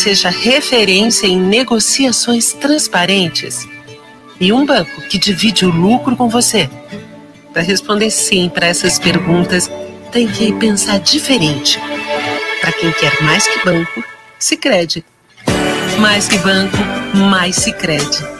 seja referência em negociações transparentes e um banco que divide o lucro com você? Para responder sim para essas perguntas, tem que pensar diferente. Para quem quer mais que banco, se crede. Mais que banco, mais se crede.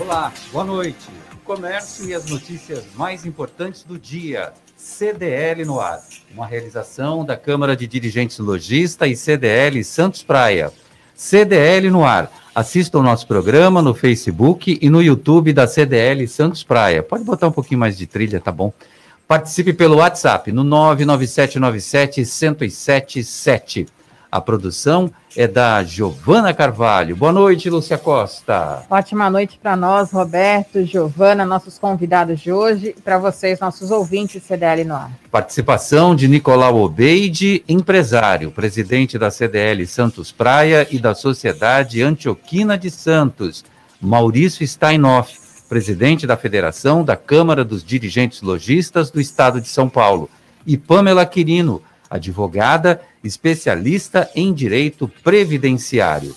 Olá, boa noite. O comércio e as notícias mais importantes do dia. CDL no ar, uma realização da Câmara de Dirigentes Logista e CDL Santos Praia. CDL no ar. Assista o nosso programa no Facebook e no YouTube da CDL Santos Praia. Pode botar um pouquinho mais de trilha, tá bom? Participe pelo WhatsApp no 99797 1077. A produção é da Giovana Carvalho. Boa noite, Lúcia Costa. Ótima noite para nós, Roberto, Giovana, nossos convidados de hoje, e para vocês, nossos ouvintes CDL no ar. Participação de Nicolau Obeide, empresário, presidente da CDL Santos Praia e da Sociedade Antioquina de Santos. Maurício Steinoff, presidente da Federação da Câmara dos Dirigentes Logistas do Estado de São Paulo. E Pamela Quirino, advogada especialista em direito previdenciário.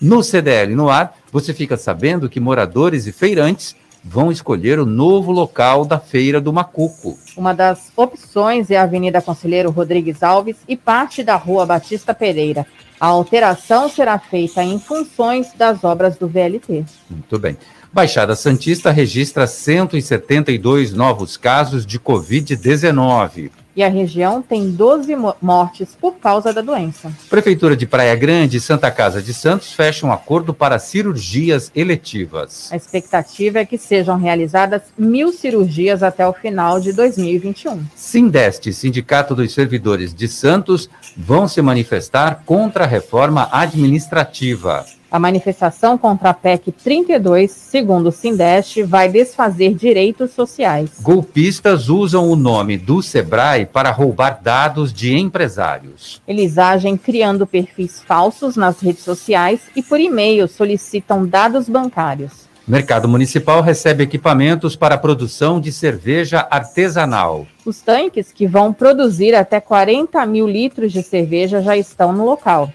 No CDL no ar, você fica sabendo que moradores e feirantes vão escolher o novo local da Feira do Macuco. Uma das opções é a Avenida Conselheiro Rodrigues Alves e parte da Rua Batista Pereira. A alteração será feita em funções das obras do VLT. Muito bem. Baixada Santista registra 172 novos casos de Covid-19 e a região tem 12 mortes por causa da doença. Prefeitura de Praia Grande e Santa Casa de Santos fecham um acordo para cirurgias eletivas. A expectativa é que sejam realizadas mil cirurgias até o final de 2021. Sindeste, Sindicato dos Servidores de Santos, vão se manifestar contra a reforma administrativa. A manifestação contra a PEC 32, segundo o Sindeste, vai desfazer direitos sociais. Golpistas usam o nome do Sebrae para roubar dados de empresários. Eles agem criando perfis falsos nas redes sociais e por e-mail solicitam dados bancários. Mercado Municipal recebe equipamentos para a produção de cerveja artesanal. Os tanques, que vão produzir até 40 mil litros de cerveja, já estão no local.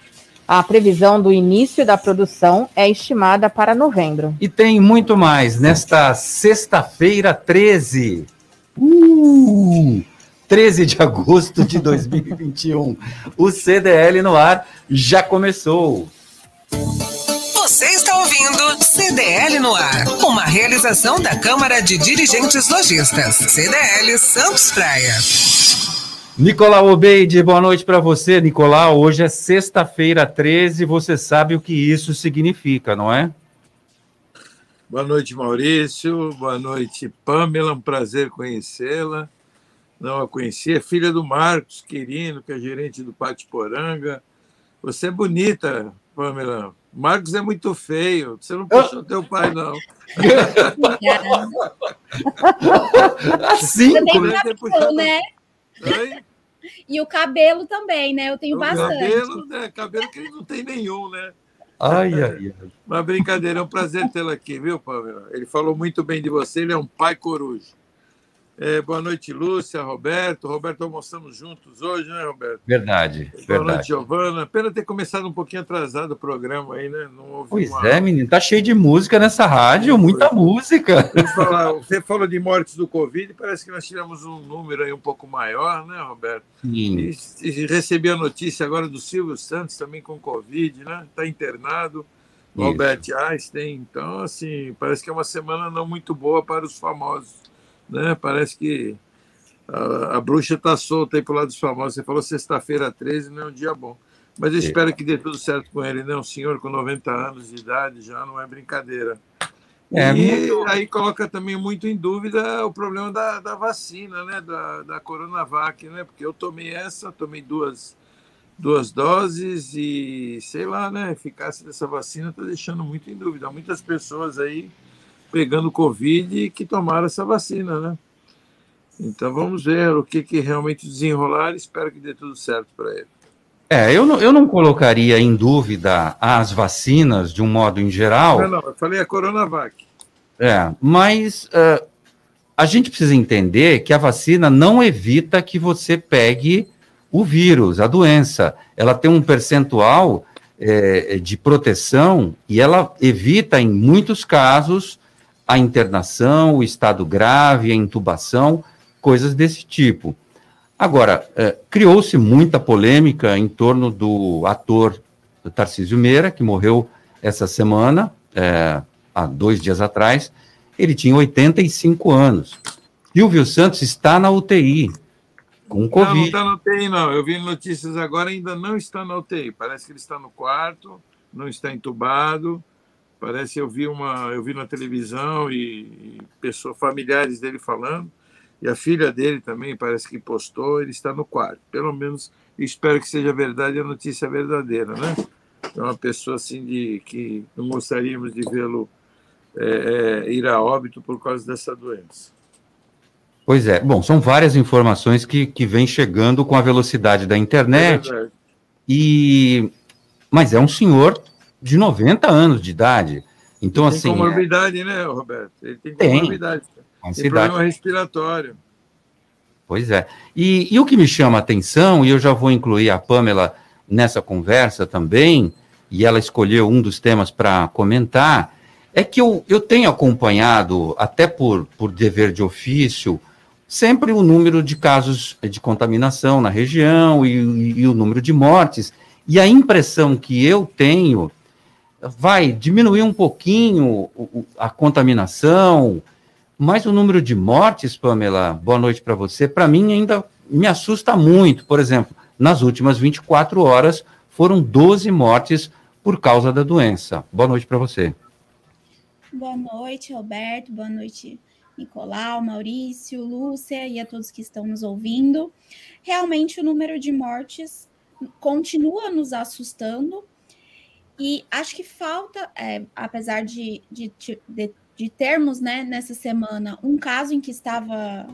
A previsão do início da produção é estimada para novembro. E tem muito mais nesta sexta-feira 13. Uh! 13 de agosto de 2021. o CDL no ar já começou. Você está ouvindo CDL no ar, uma realização da Câmara de Dirigentes Lojistas, CDL Santos Praia. Nicolau Obeide, boa noite para você, Nicolau. Hoje é sexta-feira 13, você sabe o que isso significa, não é? Boa noite, Maurício. Boa noite, Pamela. Um prazer conhecê-la. Não a conhecia, filha do Marcos Quirino, que é gerente do Pátio Poranga. Você é bonita, Pamela. Marcos é muito feio. Você não puxou oh. teu pai, não. assim, como é que puxado... E o cabelo também, né? Eu tenho o bastante. Cabelo, né? Cabelo que ele não tem nenhum, né? Ai, ai, ai. Uma brincadeira, é um prazer tê-lo aqui, viu, Pamela? Ele falou muito bem de você, ele é um pai coruja. É, boa noite, Lúcia, Roberto. Roberto, almoçamos juntos hoje, né, Roberto? Verdade. Boa verdade. noite, Giovana. Pena ter começado um pouquinho atrasado o programa aí, né? Não houve pois uma... é, menino. Tá cheio de música nessa rádio, muita música. Falar, você falou de mortes do Covid, parece que nós tivemos um número aí um pouco maior, né, Roberto? Sim. E, e recebi a notícia agora do Silvio Santos também com Covid, né? Está internado. Albert Einstein. Então, assim, parece que é uma semana não muito boa para os famosos. Né? Parece que a, a bruxa está solta aí para o lado dos famosos. Você falou sexta-feira 13, não é um dia bom. Mas eu espero que dê tudo certo com ele, né? Um senhor com 90 anos de idade já não é brincadeira. É, e muito... aí coloca também muito em dúvida o problema da, da vacina, né? Da, da Coronavac, né? Porque eu tomei essa, tomei duas, duas doses e sei lá, né? A eficácia dessa vacina está deixando muito em dúvida. Muitas pessoas aí pegando Covid que tomaram essa vacina, né? Então vamos ver o que, que realmente desenrolar. Espero que dê tudo certo para ele. É, eu não, eu não colocaria em dúvida as vacinas de um modo em geral. Não, não, eu falei a Coronavac. É, mas uh, a gente precisa entender que a vacina não evita que você pegue o vírus, a doença. Ela tem um percentual é, de proteção e ela evita, em muitos casos, a internação, o estado grave, a intubação, coisas desse tipo. Agora, é, criou-se muita polêmica em torno do ator Tarcísio Meira, que morreu essa semana, é, há dois dias atrás. Ele tinha 85 anos. Silvio Santos está na UTI, com Covid. Não, não está na UTI, não. Eu vi notícias agora, ainda não está na UTI. Parece que ele está no quarto, não está entubado. Parece eu vi uma, eu vi na televisão e, e pessoas familiares dele falando e a filha dele também parece que postou, ele está no quarto. Pelo menos espero que seja verdade a notícia verdadeira, né? É uma pessoa assim de que não gostaríamos de vê-lo é, é, ir a óbito por causa dessa doença. Pois é. Bom, são várias informações que, que vêm chegando com a velocidade da internet. É e mas é um senhor de 90 anos de idade. Então, ele assim. Tem comorbidade, é... né, Roberto? Ele tem comorbidade. Tem problema respiratório. Pois é. E, e, o que me chama a atenção, e eu já vou incluir a Pamela nessa conversa também, e ela escolheu um dos temas para comentar, é que eu, eu tenho acompanhado, até por, por dever de ofício, sempre o número de casos de contaminação na região e, e, e o número de mortes. E a impressão que eu tenho vai diminuir um pouquinho a contaminação, mas o número de mortes, Pamela, boa noite para você, para mim ainda me assusta muito. Por exemplo, nas últimas 24 horas foram 12 mortes por causa da doença. Boa noite para você. Boa noite, Roberto. Boa noite, Nicolau, Maurício, Lúcia e a todos que estão nos ouvindo. Realmente, o número de mortes continua nos assustando. E acho que falta, é, apesar de, de, de de termos, né, nessa semana, um caso em que estava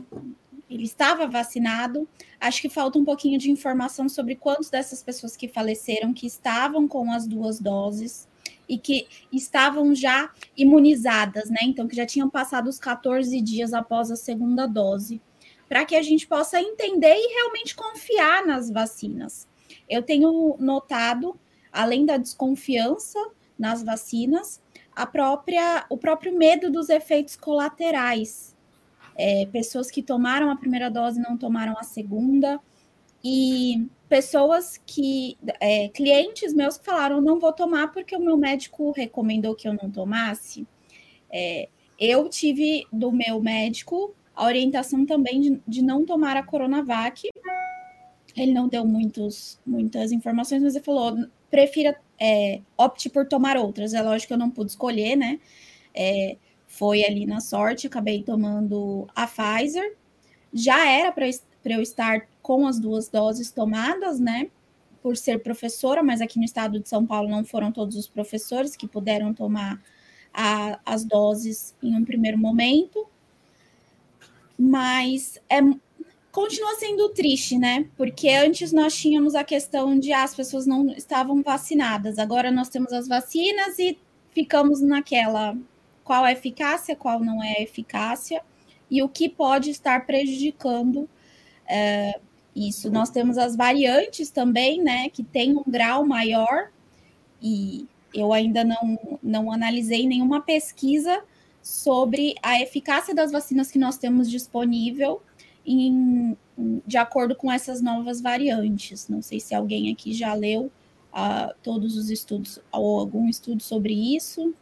ele estava vacinado. Acho que falta um pouquinho de informação sobre quantos dessas pessoas que faleceram que estavam com as duas doses e que estavam já imunizadas, né? Então, que já tinham passado os 14 dias após a segunda dose, para que a gente possa entender e realmente confiar nas vacinas. Eu tenho notado, além da desconfiança nas vacinas, a própria, o próprio medo dos efeitos colaterais. É, pessoas que tomaram a primeira dose não tomaram a segunda, e pessoas que, é, clientes meus que falaram, não vou tomar porque o meu médico recomendou que eu não tomasse. É, eu tive do meu médico a orientação também de, de não tomar a Coronavac. Ele não deu muitos, muitas informações, mas ele falou: prefira é, opte por tomar outras. É lógico que eu não pude escolher, né? É, foi ali na sorte, acabei tomando a Pfizer. Já era para eu estar com as duas doses tomadas, né? Por ser professora, mas aqui no estado de São Paulo não foram todos os professores que puderam tomar a, as doses em um primeiro momento. Mas é, continua sendo triste, né? Porque antes nós tínhamos a questão de ah, as pessoas não estavam vacinadas, agora nós temos as vacinas e ficamos naquela qual é eficácia, qual não é eficácia e o que pode estar prejudicando é, isso. Nós temos as variantes também, né? Que tem um grau maior e eu ainda não, não analisei nenhuma pesquisa sobre a eficácia das vacinas que nós temos disponível em, de acordo com essas novas variantes. Não sei se alguém aqui já leu uh, todos os estudos ou algum estudo sobre isso?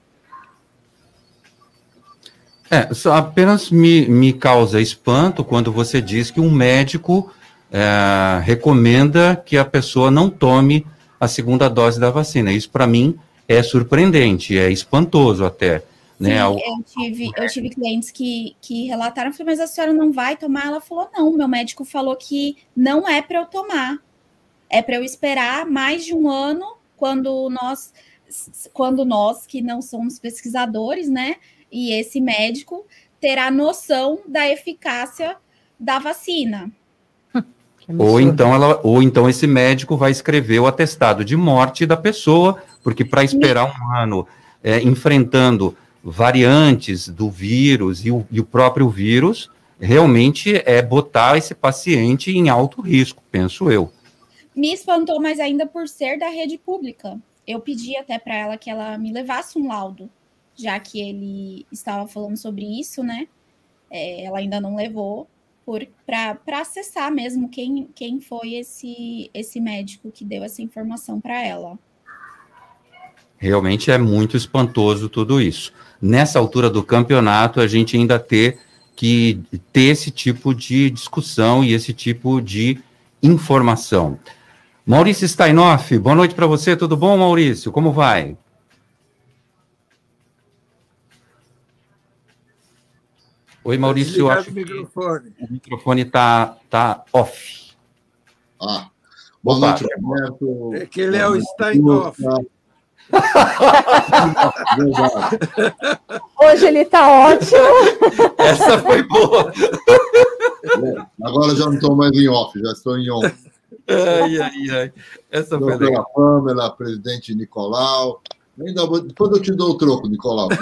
É, só apenas me, me causa espanto quando você diz que um médico é, recomenda que a pessoa não tome a segunda dose da vacina. Isso, para mim, é surpreendente, é espantoso até. Né? Sim, eu, tive, eu tive clientes que, que relataram, falei, mas a senhora não vai tomar? Ela falou, não, meu médico falou que não é para eu tomar, é para eu esperar mais de um ano, quando nós, quando nós que não somos pesquisadores, né, e esse médico terá noção da eficácia da vacina. Ou então, ela, ou então esse médico vai escrever o atestado de morte da pessoa, porque para esperar um ano é, enfrentando variantes do vírus e o, e o próprio vírus, realmente é botar esse paciente em alto risco, penso eu. Me espantou mais ainda por ser da rede pública. Eu pedi até para ela que ela me levasse um laudo, já que ele estava falando sobre isso, né? É, ela ainda não levou para acessar mesmo quem, quem foi esse, esse médico que deu essa informação para ela. Realmente é muito espantoso tudo isso. Nessa altura do campeonato, a gente ainda ter que ter esse tipo de discussão e esse tipo de informação. Maurício Steinoff, boa noite para você, tudo bom, Maurício? Como vai? Oi, Maurício, eu acho o microfone. o microfone está tá off. Ah, boa Opa. noite, Roberto. É que ele é o Steinoff. Hoje ele está ótimo. Essa foi boa. Agora já não estou mais em off, já estou em on. Ai, ai, ai. Essa foi legal. Pamela, presidente Nicolau. Ainda vou, depois eu te dou o troco, Nicolau.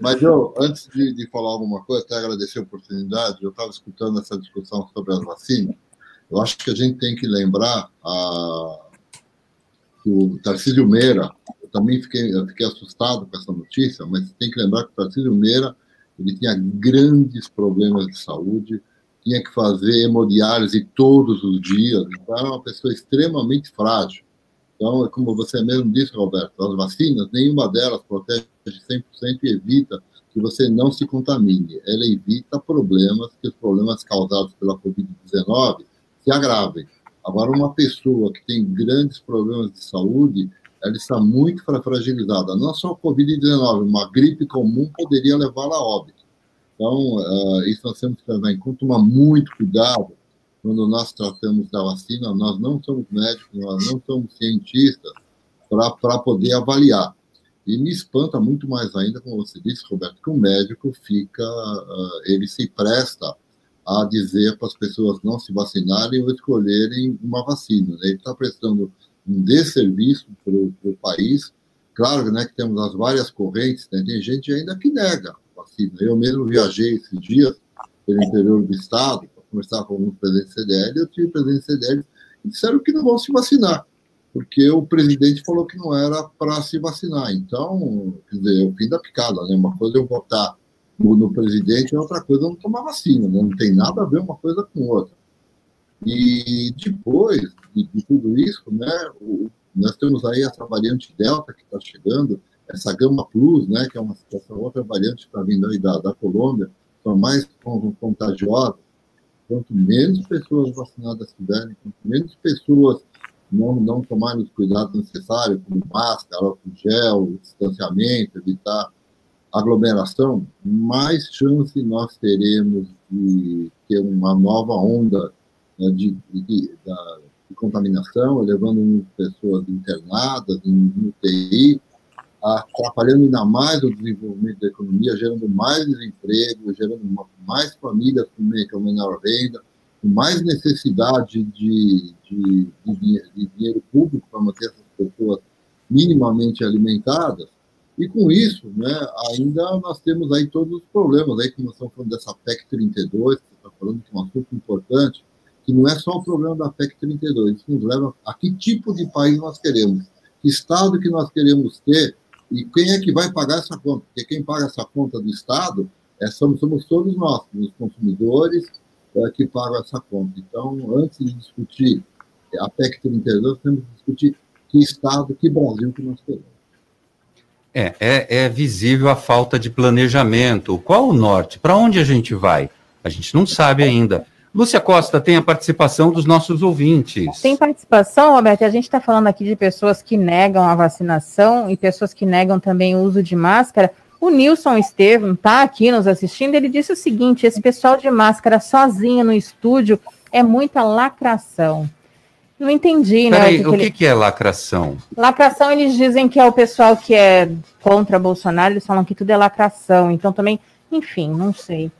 Mas eu, antes de, de falar alguma coisa, até agradecer a oportunidade, eu estava escutando essa discussão sobre as vacinas. Eu acho que a gente tem que lembrar a, o Tarcísio Meira, eu também fiquei, eu fiquei assustado com essa notícia, mas tem que lembrar que o Tarcísio Meira ele tinha grandes problemas de saúde, tinha que fazer hemodiálise todos os dias, então era uma pessoa extremamente frágil. Então, como você mesmo disse, Roberto, as vacinas, nenhuma delas protege de 100% e evita que você não se contamine. Ela evita problemas, que os problemas causados pela Covid-19 se agravem. Agora, uma pessoa que tem grandes problemas de saúde, ela está muito fragilizada. Não só a Covid-19, uma gripe comum poderia levá-la a óbito. Então, uh, isso nós temos que levar em conta, tomar muito cuidado quando nós tratamos da vacina. Nós não somos médicos, nós não somos cientistas para poder avaliar. E me espanta muito mais ainda, como você disse, Roberto, que o médico fica, uh, ele se presta a dizer para as pessoas não se vacinarem ou escolherem uma vacina. Né? Ele está prestando um desserviço para o país. Claro né, que temos as várias correntes, né? tem gente ainda que nega a vacina. Eu mesmo viajei esses dias pelo interior do estado para conversar com o presidente CDL, eu tive presidente CDL e disseram que não vão se vacinar porque o presidente falou que não era para se vacinar. Então, quer dizer, é o fim da picada, né? Uma coisa é eu votar no, no presidente, e outra coisa é não tomar vacina, né? Não tem nada a ver uma coisa com outra. E depois de, de tudo isso, né, o, nós temos aí essa variante Delta que está chegando, essa Gama Plus, né, que é uma outra variante que está vindo aí da, da Colômbia, são mais contagiosas. Quanto menos pessoas vacinadas tiverem, quanto menos pessoas não, não tomarem os cuidados necessários, como máscara, álcool gel, distanciamento, evitar aglomeração, mais chance nós teremos de ter uma nova onda né, de, de, de, contaminação, levando pessoas internadas em UTI, atrapalhando ainda mais o desenvolvimento da economia, gerando mais desemprego, gerando mais famílias com menor renda, com mais necessidade de, de, de, de dinheiro público para manter essas pessoas minimamente alimentadas. E com isso, né, ainda nós temos aí todos os problemas, aí que nós estamos falando dessa PEC 32, que você está falando que é um assunto importante, que não é só o problema da PEC 32, isso nos leva a que tipo de país nós queremos, que Estado que nós queremos ter e quem é que vai pagar essa conta, porque quem paga essa conta do Estado é, somos, somos todos nós, os consumidores, é, que pagam essa conta. Então, antes de discutir a PEC 32, temos que discutir que Estado, que Brasil que nós queremos. É, é, é visível a falta de planejamento. Qual o norte? Para onde a gente vai? A gente não sabe ainda. Lúcia Costa tem a participação dos nossos ouvintes. Tem participação, Roberto. A gente está falando aqui de pessoas que negam a vacinação e pessoas que negam também o uso de máscara. O Nilson Estevam está aqui nos assistindo. Ele disse o seguinte: esse pessoal de máscara sozinho no estúdio é muita lacração. Não entendi, né? Peraí, o que, que, é lacração? Lacração, eles dizem que é o pessoal que é contra Bolsonaro, eles falam que tudo é lacração. Então também, enfim, não sei.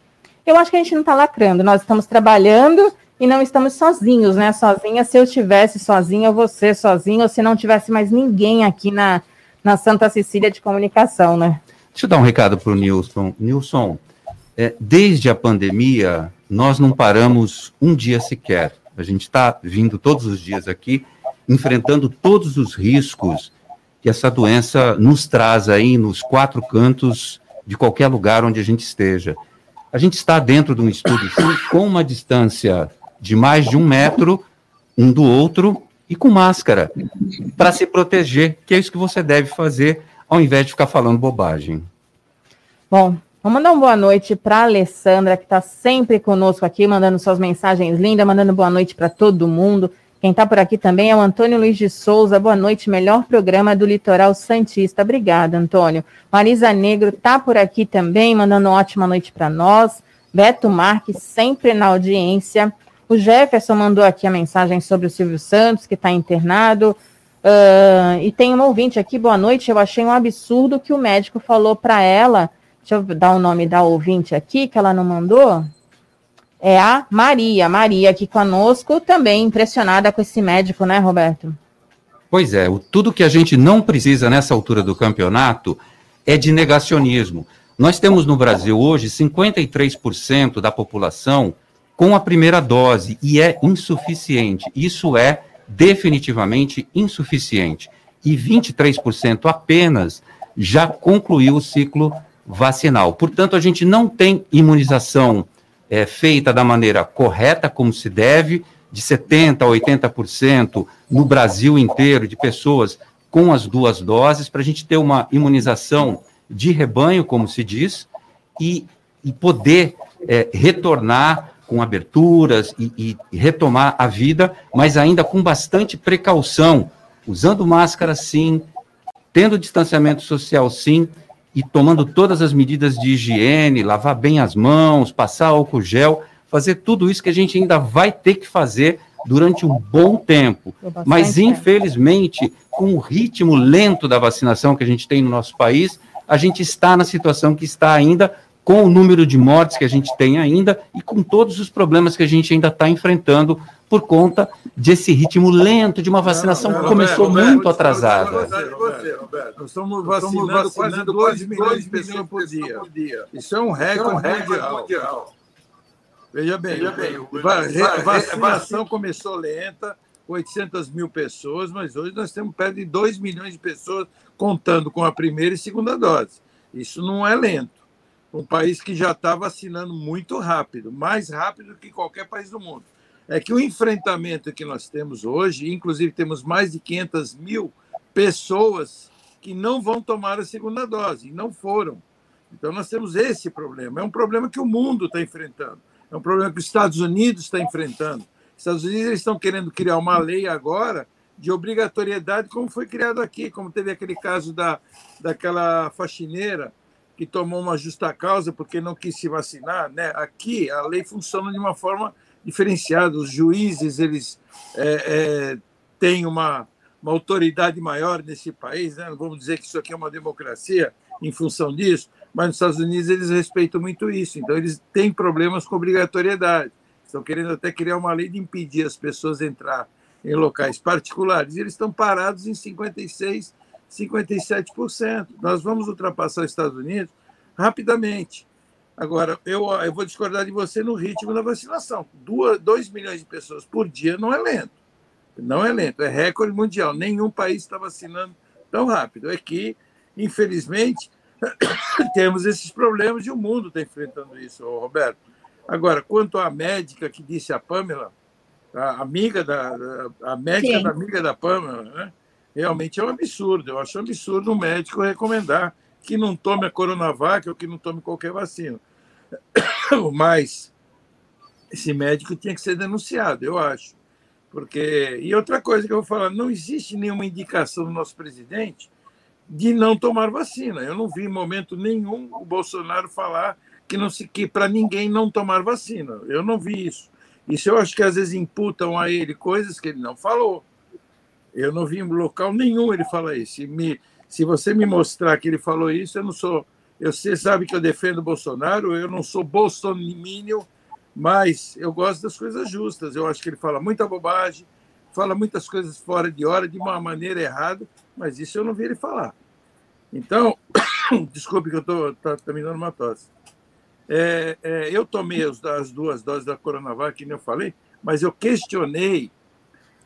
Eu acho que a gente não está lacrando, nós estamos trabalhando e não estamos sozinhos, né? Sozinha, se eu estivesse sozinha, você sozinho, ou se não tivesse mais ninguém aqui na, na Santa Cecília de Comunicação, né? Deixa eu dar um recado para o Nilson. Nilson, é, desde a pandemia, nós não paramos um dia sequer. A gente está vindo todos os dias aqui, enfrentando todos os riscos que essa doença nos traz aí nos quatro cantos de qualquer lugar onde a gente esteja. A gente está dentro de um estudo sim, com uma distância de mais de um metro um do outro e com máscara, para se proteger, que é isso que você deve fazer, ao invés de ficar falando bobagem. Bom, vamos mandar uma boa noite para Alessandra, que está sempre conosco aqui, mandando suas mensagens lindas, mandando boa noite para todo mundo. Quem está por aqui também é o Antônio Luiz de Souza. Boa noite, melhor programa do Litoral Santista. Obrigada, Antônio. Marisa Negro está por aqui também, mandando ótima noite para nós. Beto Marques, sempre na audiência. O Jefferson mandou aqui a mensagem sobre o Silvio Santos, que está internado. Uh, e tem um ouvinte aqui, boa noite. Eu achei um absurdo que o médico falou para ela. Deixa eu dar o nome da ouvinte aqui, que ela não mandou é a Maria. Maria aqui conosco, também impressionada com esse médico, né, Roberto? Pois é, o, tudo que a gente não precisa nessa altura do campeonato é de negacionismo. Nós temos no Brasil hoje 53% da população com a primeira dose e é insuficiente. Isso é definitivamente insuficiente. E 23% apenas já concluiu o ciclo vacinal. Portanto, a gente não tem imunização é, feita da maneira correta, como se deve, de 70% a 80% no Brasil inteiro de pessoas com as duas doses, para a gente ter uma imunização de rebanho, como se diz, e, e poder é, retornar com aberturas e, e retomar a vida, mas ainda com bastante precaução, usando máscara sim, tendo distanciamento social sim, e tomando todas as medidas de higiene, lavar bem as mãos, passar álcool gel, fazer tudo isso que a gente ainda vai ter que fazer durante um bom tempo. Mas, infelizmente, com o ritmo lento da vacinação que a gente tem no nosso país, a gente está na situação que está ainda, com o número de mortes que a gente tem ainda e com todos os problemas que a gente ainda está enfrentando por conta desse ritmo lento de uma vacinação não, não, que começou Roberto, muito Roberto, atrasada. Você, Roberto. Nós estamos vacinando, vacinando quase 2 milhões de pessoas por dia. por dia. Isso é um recorde, é um mundial. mundial. Veja bem, Veja bem a vacinação começou lenta, 800 mil pessoas, mas hoje nós temos perto de 2 milhões de pessoas contando com a primeira e segunda dose. Isso não é lento. Um país que já está vacinando muito rápido, mais rápido que qualquer país do mundo é que o enfrentamento que nós temos hoje, inclusive temos mais de 500 mil pessoas que não vão tomar a segunda dose, e não foram. Então, nós temos esse problema. É um problema que o mundo está enfrentando. É um problema que os Estados Unidos está enfrentando. Os Estados Unidos estão querendo criar uma lei agora de obrigatoriedade, como foi criado aqui, como teve aquele caso da, daquela faxineira que tomou uma justa causa porque não quis se vacinar. Né? Aqui, a lei funciona de uma forma diferenciado. Os juízes eles é, é, têm uma, uma autoridade maior nesse país. Né? Vamos dizer que isso aqui é uma democracia em função disso, mas nos Estados Unidos eles respeitam muito isso. Então eles têm problemas com obrigatoriedade. Estão querendo até criar uma lei de impedir as pessoas de entrar em locais particulares. E eles estão parados em 56, 57%. Nós vamos ultrapassar os Estados Unidos rapidamente. Agora, eu, eu vou discordar de você no ritmo da vacinação. 2 milhões de pessoas por dia não é lento. Não é lento, é recorde mundial. Nenhum país está vacinando tão rápido. É que, infelizmente, temos esses problemas e o mundo está enfrentando isso, Roberto. Agora, quanto à médica que disse a Pamela, a amiga da, a médica Sim. da amiga da Pamela, né? realmente é um absurdo. Eu acho um absurdo um médico recomendar que não tome a Coronavac ou que não tome qualquer vacina. Mas esse médico tinha que ser denunciado, eu acho. Porque e outra coisa que eu vou falar, não existe nenhuma indicação do nosso presidente de não tomar vacina. Eu não vi em momento nenhum o Bolsonaro falar que não se que para ninguém não tomar vacina. Eu não vi isso. Isso eu acho que às vezes imputam a ele coisas que ele não falou. Eu não vi em local nenhum ele falar isso. Se, me, se você me mostrar que ele falou isso, eu não sou. Eu, você sabe que eu defendo o Bolsonaro, eu não sou bolsominion, mas eu gosto das coisas justas. Eu acho que ele fala muita bobagem, fala muitas coisas fora de hora, de uma maneira errada, mas isso eu não vi ele falar. Então, desculpe que eu estou tá, tá me dando uma tosse. É, é, eu tomei as, as, duas doses da Coronavac, que eu falei, mas eu questionei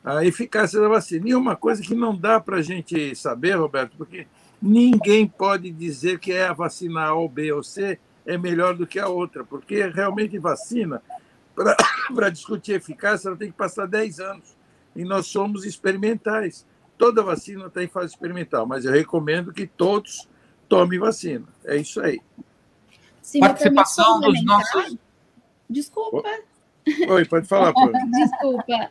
a eficácia da vacina. E uma coisa que não dá para a gente saber, Roberto, porque ninguém pode dizer que é a vacina A ou B ou C é melhor do que a outra, porque realmente vacina, para discutir eficácia, ela tem que passar 10 anos. E nós somos experimentais. Toda vacina está em fase experimental, mas eu recomendo que todos tomem vacina. É isso aí. Se Participação dos nossos. Desculpa. Oi, pode falar, Desculpa.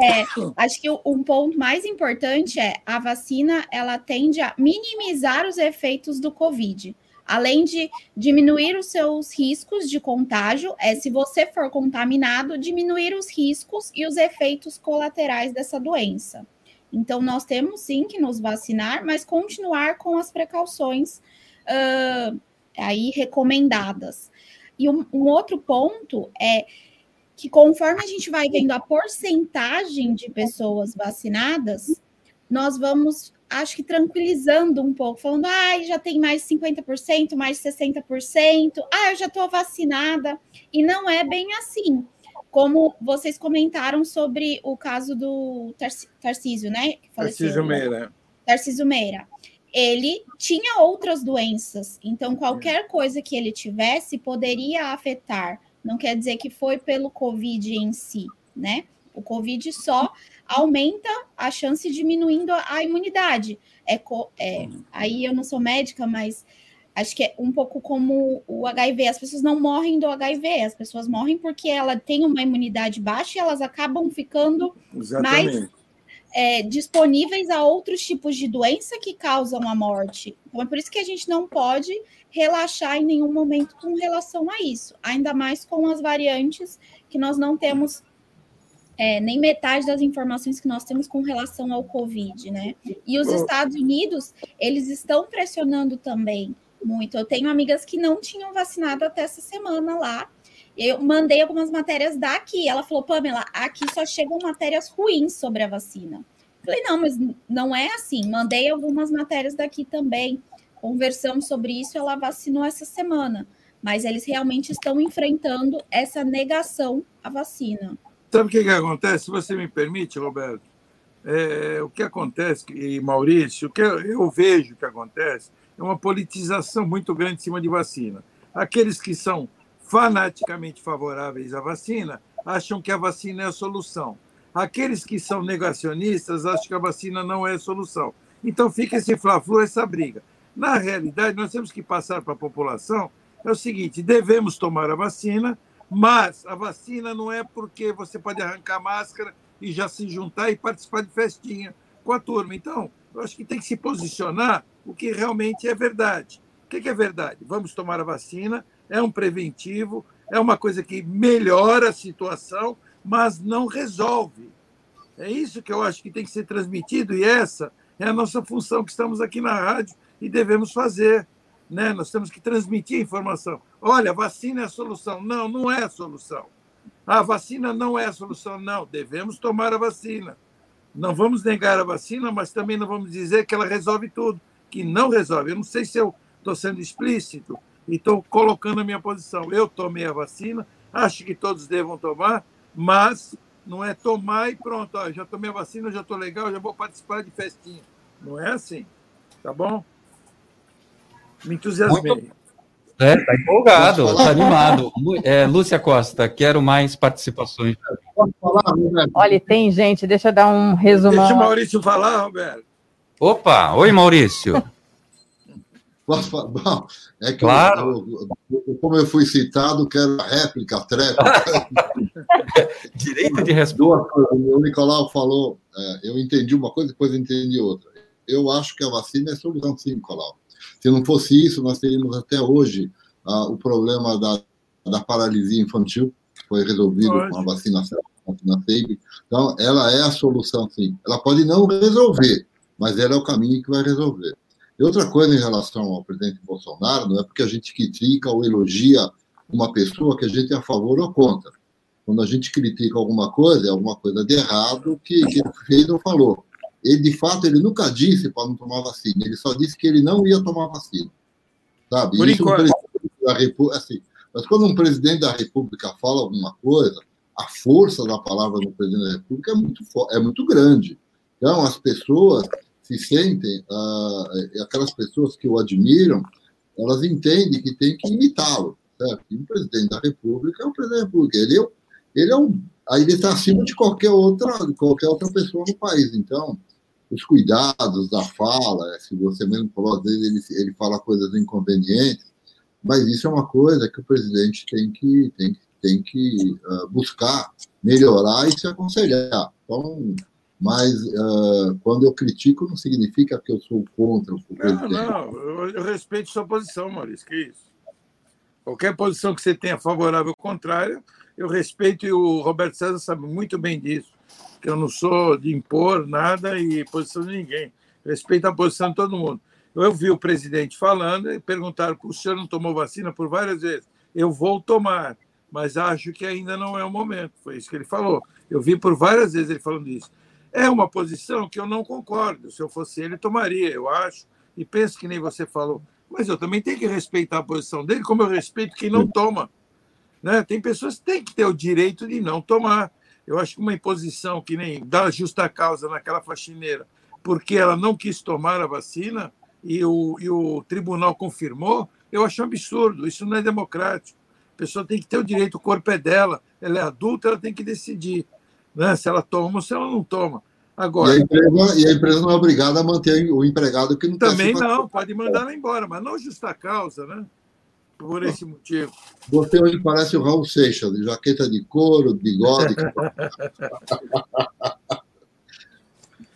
É, acho que um ponto mais importante é a vacina ela tende a minimizar os efeitos do Covid. Além de diminuir os seus riscos de contágio, é se você for contaminado, diminuir os riscos e os efeitos colaterais dessa doença. Então, nós temos sim que nos vacinar, mas continuar com as precauções uh, aí recomendadas. E um, um outro ponto é que conforme a gente vai vendo a porcentagem de pessoas vacinadas, nós vamos, acho que tranquilizando um pouco, falando, ah, já tem mais 50%, mais 60%, ah, eu já estou vacinada. E não é bem assim. Como vocês comentaram sobre o caso do Tarcísio, né? Tarcísio Meira. Tarcísio Meira ele tinha outras doenças, então qualquer coisa que ele tivesse poderia afetar. Não quer dizer que foi pelo Covid em si, né? O Covid só aumenta a chance diminuindo a, imunidade. É, é, aí eu não sou médica, mas acho que é um pouco como o HIV. As pessoas não morrem do HIV, as pessoas morrem porque ela tem uma imunidade baixa e elas acabam ficando Exatamente. mais é, disponíveis a outros tipos de doença que causam a morte. Então, é por isso que a gente não pode relaxar em nenhum momento com relação a isso, ainda mais com as variantes que nós não temos é, nem metade das informações que nós temos com relação ao Covid, né? E os Estados Unidos, eles estão pressionando também muito. Eu tenho amigas que não tinham vacinado até essa semana lá, eu mandei algumas matérias daqui. Ela falou, Pamela, aqui só chegam matérias ruins sobre a vacina. Falei, não, mas não é assim. Mandei algumas matérias daqui também. Conversamos sobre isso, ela vacinou essa semana. Mas eles realmente estão enfrentando essa negação à vacina. Sabe o que, que acontece? Se você me permite, Roberto, é, o que acontece, e Maurício, o que eu vejo que acontece é uma politização muito grande em cima de vacina. Aqueles que são fanaticamente favoráveis à vacina acham que a vacina é a solução. Aqueles que são negacionistas acham que a vacina não é a solução. Então fica esse fla-flu, essa briga. Na realidade, nós temos que passar para a população é o seguinte: devemos tomar a vacina, mas a vacina não é porque você pode arrancar a máscara e já se juntar e participar de festinha com a turma. Então, eu acho que tem que se posicionar o que realmente é verdade. O que é verdade? Vamos tomar a vacina, é um preventivo, é uma coisa que melhora a situação, mas não resolve. É isso que eu acho que tem que ser transmitido e essa é a nossa função que estamos aqui na rádio e devemos fazer. Né? Nós temos que transmitir a informação. Olha, vacina é a solução. Não, não é a solução. A vacina não é a solução. Não, devemos tomar a vacina. Não vamos negar a vacina, mas também não vamos dizer que ela resolve tudo, que não resolve. Eu não sei se eu estou sendo explícito, e estou colocando a minha posição. Eu tomei a vacina, acho que todos devam tomar, mas não é tomar e pronto, ó, já tomei a vacina, já estou legal, já vou participar de festinha. Não é assim, tá bom? Me entusiasmei. Muito, É, tá empolgado, tá animado. É, Lúcia Costa, quero mais participações. Posso falar, Roberto? Olha, tem gente, deixa eu dar um resumão. Deixa o Maurício falar, Roberto. Opa, oi Maurício. Posso falar? Bom, é que claro. eu, eu, como eu fui citado, quero réplica, tréplica. Direito de resposta. O Nicolau falou, é, eu entendi uma coisa, depois entendi outra. Eu acho que a vacina é solução sim, Nicolau. Se não fosse isso, nós teríamos até hoje ah, o problema da, da paralisia infantil, que foi resolvido Pode. com a vacinação, vacina SAVE. Então, ela é a solução, sim. Ela pode não resolver, mas ela é o caminho que vai resolver. E outra coisa em relação ao presidente Bolsonaro, não é porque a gente critica ou elogia uma pessoa que a gente é a favor ou contra. Quando a gente critica alguma coisa, é alguma coisa de errado que, que ele fez ou falou. Ele, de fato, ele nunca disse para não tomar vacina, ele só disse que ele não ia tomar vacina. Sabe? Por enquanto. República, assim, mas quando um presidente da República fala alguma coisa, a força da palavra do presidente da República é muito, é muito grande. Então, as pessoas se sentem, uh, aquelas pessoas que o admiram, elas entendem que tem que imitá-lo. Certo? E o presidente da República é o presidente da República. Ele, é, ele é um. Aí ele está acima de qualquer outra, de qualquer outra pessoa no país. Então, os cuidados da fala, se você mesmo falou, às vezes ele, ele fala coisas inconvenientes, mas isso é uma coisa que o presidente tem que, tem, tem que uh, buscar melhorar e se aconselhar. Então, mas uh, quando eu critico, não significa que eu sou contra o presidente. Não, não, eu, eu respeito sua posição, Maurício, que isso. Qualquer posição que você tenha favorável ou contrária, eu respeito e o Roberto César sabe muito bem disso eu não sou de impor nada e posição de ninguém. Respeito a posição de todo mundo. Eu vi o presidente falando e perguntaram: o senhor não tomou vacina por várias vezes? Eu vou tomar, mas acho que ainda não é o momento. Foi isso que ele falou. Eu vi por várias vezes ele falando isso. É uma posição que eu não concordo. Se eu fosse ele, tomaria, eu acho. E penso que nem você falou. Mas eu também tenho que respeitar a posição dele, como eu respeito quem não toma. Né? Tem pessoas que têm que ter o direito de não tomar. Eu acho que uma imposição que nem dá justa causa naquela faxineira, porque ela não quis tomar a vacina e o, e o tribunal confirmou, eu acho um absurdo. Isso não é democrático. A pessoa tem que ter o direito, o corpo é dela, ela é adulta, ela tem que decidir né, se ela toma ou se ela não toma. Agora, e, a empresa, e a empresa não é obrigada a manter o empregado que não Também não, pode mandar ela embora, mas não justa causa, né? Por esse motivo. Você hoje parece o Raul Seixas, de jaqueta de couro, bigode.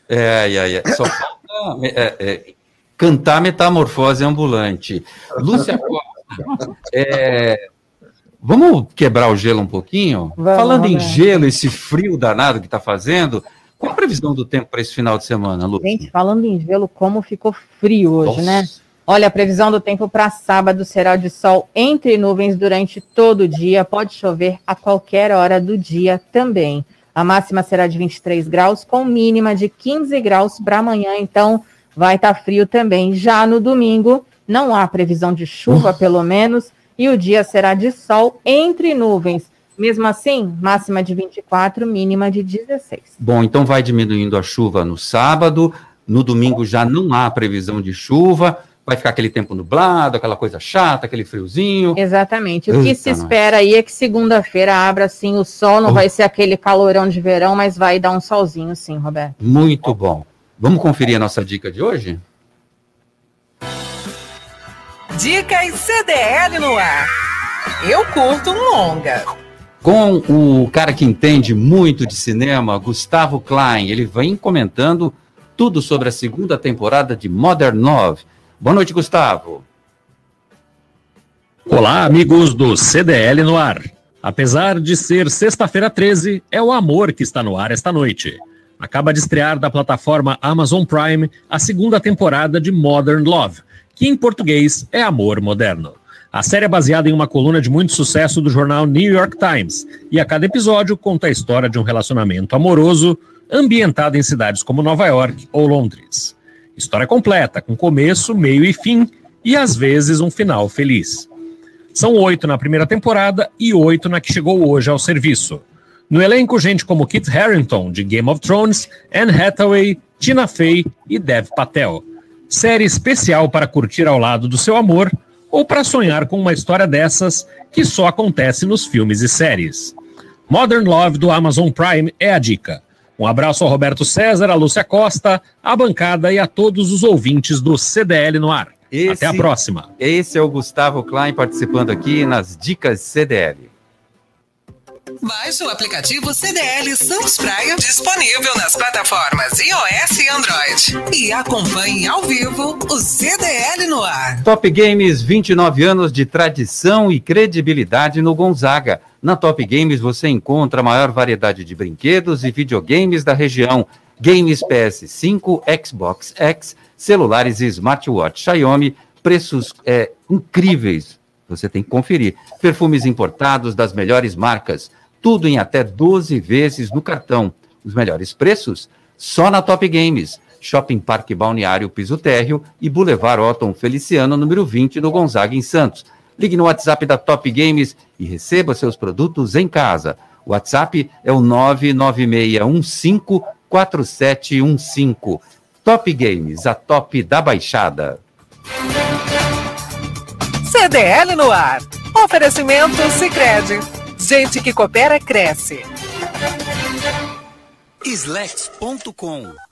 é, é, é. Só falta é, é, cantar metamorfose ambulante. Lúcia Costa, é, vamos quebrar o gelo um pouquinho? Vamos, Falando em gelo, esse frio danado que está fazendo, qual a previsão do tempo para esse final de semana, Lúcia? Gente, falando em gelo, como ficou frio hoje? Nossa. né? Olha, a previsão do tempo para sábado será de sol entre nuvens durante todo o dia. Pode chover a qualquer hora do dia também. A máxima será de 23 graus, com mínima de 15 graus para amanhã. Então, vai estar tá frio também. Já no domingo, não há previsão de chuva, pelo menos, e o dia será de sol entre nuvens. Mesmo assim, máxima de 24, mínima de 16. Bom, então vai diminuindo a chuva no sábado. No domingo já não há previsão de chuva vai ficar aquele tempo nublado, aquela coisa chata, aquele friozinho. Exatamente. O que se espera aí é que segunda-feira abra assim o sol, não oh. vai ser aquele calorão de verão, mas vai dar um solzinho sim, Roberto. Muito bom. Vamos conferir a nossa dica de hoje? Dicas CDL no ar. Eu curto um longa. Com o cara que entende muito de cinema, Gustavo Klein, ele vem comentando tudo sobre a segunda temporada de Modern Love Boa noite, Gustavo. Olá, amigos do CDL no ar. Apesar de ser sexta-feira 13, é o amor que está no ar esta noite. Acaba de estrear da plataforma Amazon Prime a segunda temporada de Modern Love, que em português é Amor Moderno. A série é baseada em uma coluna de muito sucesso do jornal New York Times, e a cada episódio conta a história de um relacionamento amoroso ambientado em cidades como Nova York ou Londres. História completa, com começo, meio e fim, e às vezes um final feliz. São oito na primeira temporada e oito na que chegou hoje ao serviço. No elenco, gente como Kit Harington, de Game of Thrones, Anne Hathaway, Tina Fey e Dev Patel. Série especial para curtir ao lado do seu amor ou para sonhar com uma história dessas que só acontece nos filmes e séries. Modern Love do Amazon Prime é a dica. Um abraço ao Roberto César, a Lúcia Costa, à bancada e a todos os ouvintes do CDL no ar. Esse, Até a próxima. Esse é o Gustavo Klein participando aqui nas Dicas CDL. Baixe o aplicativo CDL Santos Praia, disponível nas plataformas iOS e Android. E acompanhe ao vivo o CDL no ar. Top Games, 29 anos de tradição e credibilidade no Gonzaga. Na Top Games você encontra a maior variedade de brinquedos e videogames da região. Games PS5, Xbox X, celulares e smartwatch Xiaomi, preços é, incríveis. Você tem que conferir. Perfumes importados das melhores marcas tudo em até 12 vezes no cartão. Os melhores preços? Só na Top Games. Shopping Parque Balneário Piso Térreo e Boulevard Otton Feliciano, número 20, no Gonzaga, em Santos. Ligue no WhatsApp da Top Games e receba seus produtos em casa. O WhatsApp é o 996154715. Top Games, a top da Baixada. CDL no ar. Oferecimento Sicredi Gente que coopera, cresce. Slex.com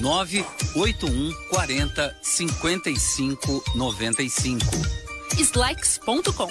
981 40 55 95. Slacks.com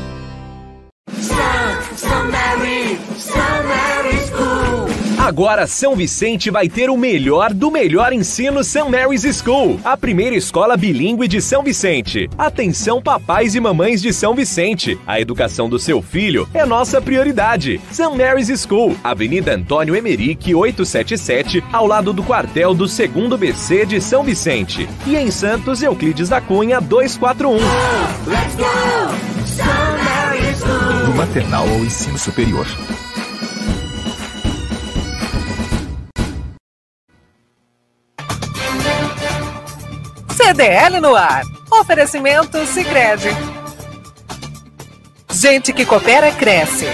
Agora São Vicente vai ter o melhor do melhor ensino St. Mary's School, a primeira escola bilíngue de São Vicente. Atenção papais e mamães de São Vicente, a educação do seu filho é nossa prioridade. St. Mary's School, Avenida Antônio Emerick 877, ao lado do quartel do 2 BC de São Vicente. E em Santos, Euclides da Cunha 241. Let's go! St. Mary's School. Do maternal ao ensino superior. CDL no ar. Oferecimento Sicredi. Gente que coopera cresce.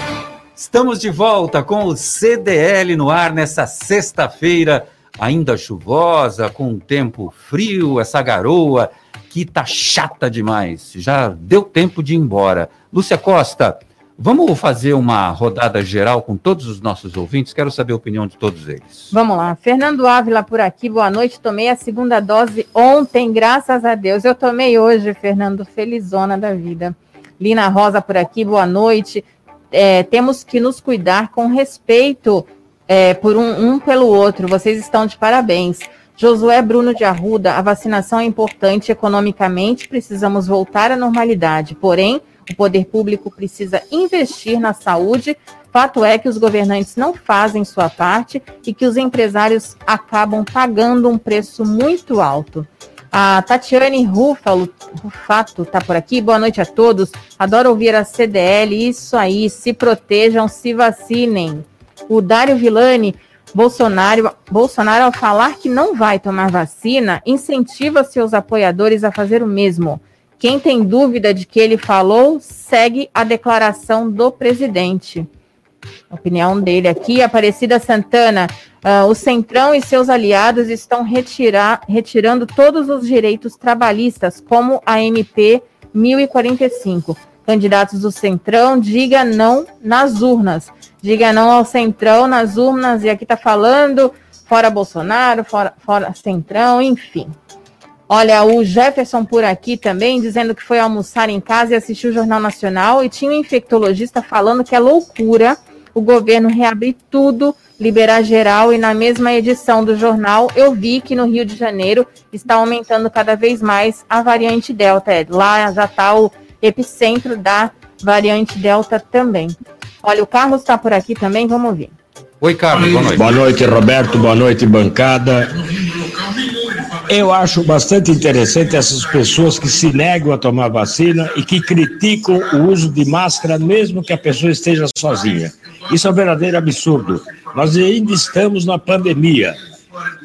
Estamos de volta com o CDL no ar nessa sexta-feira, ainda chuvosa, com um tempo frio, essa garoa que tá chata demais. Já deu tempo de ir embora. Lúcia Costa, Vamos fazer uma rodada geral com todos os nossos ouvintes? Quero saber a opinião de todos eles. Vamos lá. Fernando Ávila por aqui, boa noite. Tomei a segunda dose ontem, graças a Deus. Eu tomei hoje, Fernando, felizona da vida. Lina Rosa por aqui, boa noite. É, temos que nos cuidar com respeito é, por um, um pelo outro. Vocês estão de parabéns. Josué Bruno de Arruda, a vacinação é importante economicamente, precisamos voltar à normalidade. Porém, o poder público precisa investir na saúde. Fato é que os governantes não fazem sua parte e que os empresários acabam pagando um preço muito alto. A Tatiane Rufalo, Rufato está por aqui. Boa noite a todos. Adoro ouvir a CDL. Isso aí, se protejam, se vacinem. O Dário Villani, Bolsonaro, Bolsonaro, ao falar que não vai tomar vacina, incentiva seus apoiadores a fazer o mesmo. Quem tem dúvida de que ele falou, segue a declaração do presidente. opinião dele aqui, Aparecida Santana, uh, o Centrão e seus aliados estão retirar, retirando todos os direitos trabalhistas, como a MP 1045. Candidatos do Centrão, diga não nas urnas. Diga não ao Centrão nas urnas. E aqui está falando fora Bolsonaro, fora, fora Centrão, enfim. Olha, o Jefferson por aqui também, dizendo que foi almoçar em casa e assistiu o Jornal Nacional e tinha um infectologista falando que é loucura o governo reabrir tudo, liberar geral e na mesma edição do jornal eu vi que no Rio de Janeiro está aumentando cada vez mais a variante Delta. É, lá já está o epicentro da variante Delta também. Olha, o Carlos está por aqui também, vamos ouvir. Oi, Carlos, boa noite. Boa noite, Roberto, boa noite, bancada. Eu acho bastante interessante essas pessoas que se negam a tomar vacina e que criticam o uso de máscara, mesmo que a pessoa esteja sozinha. Isso é um verdadeiro absurdo. Nós ainda estamos na pandemia.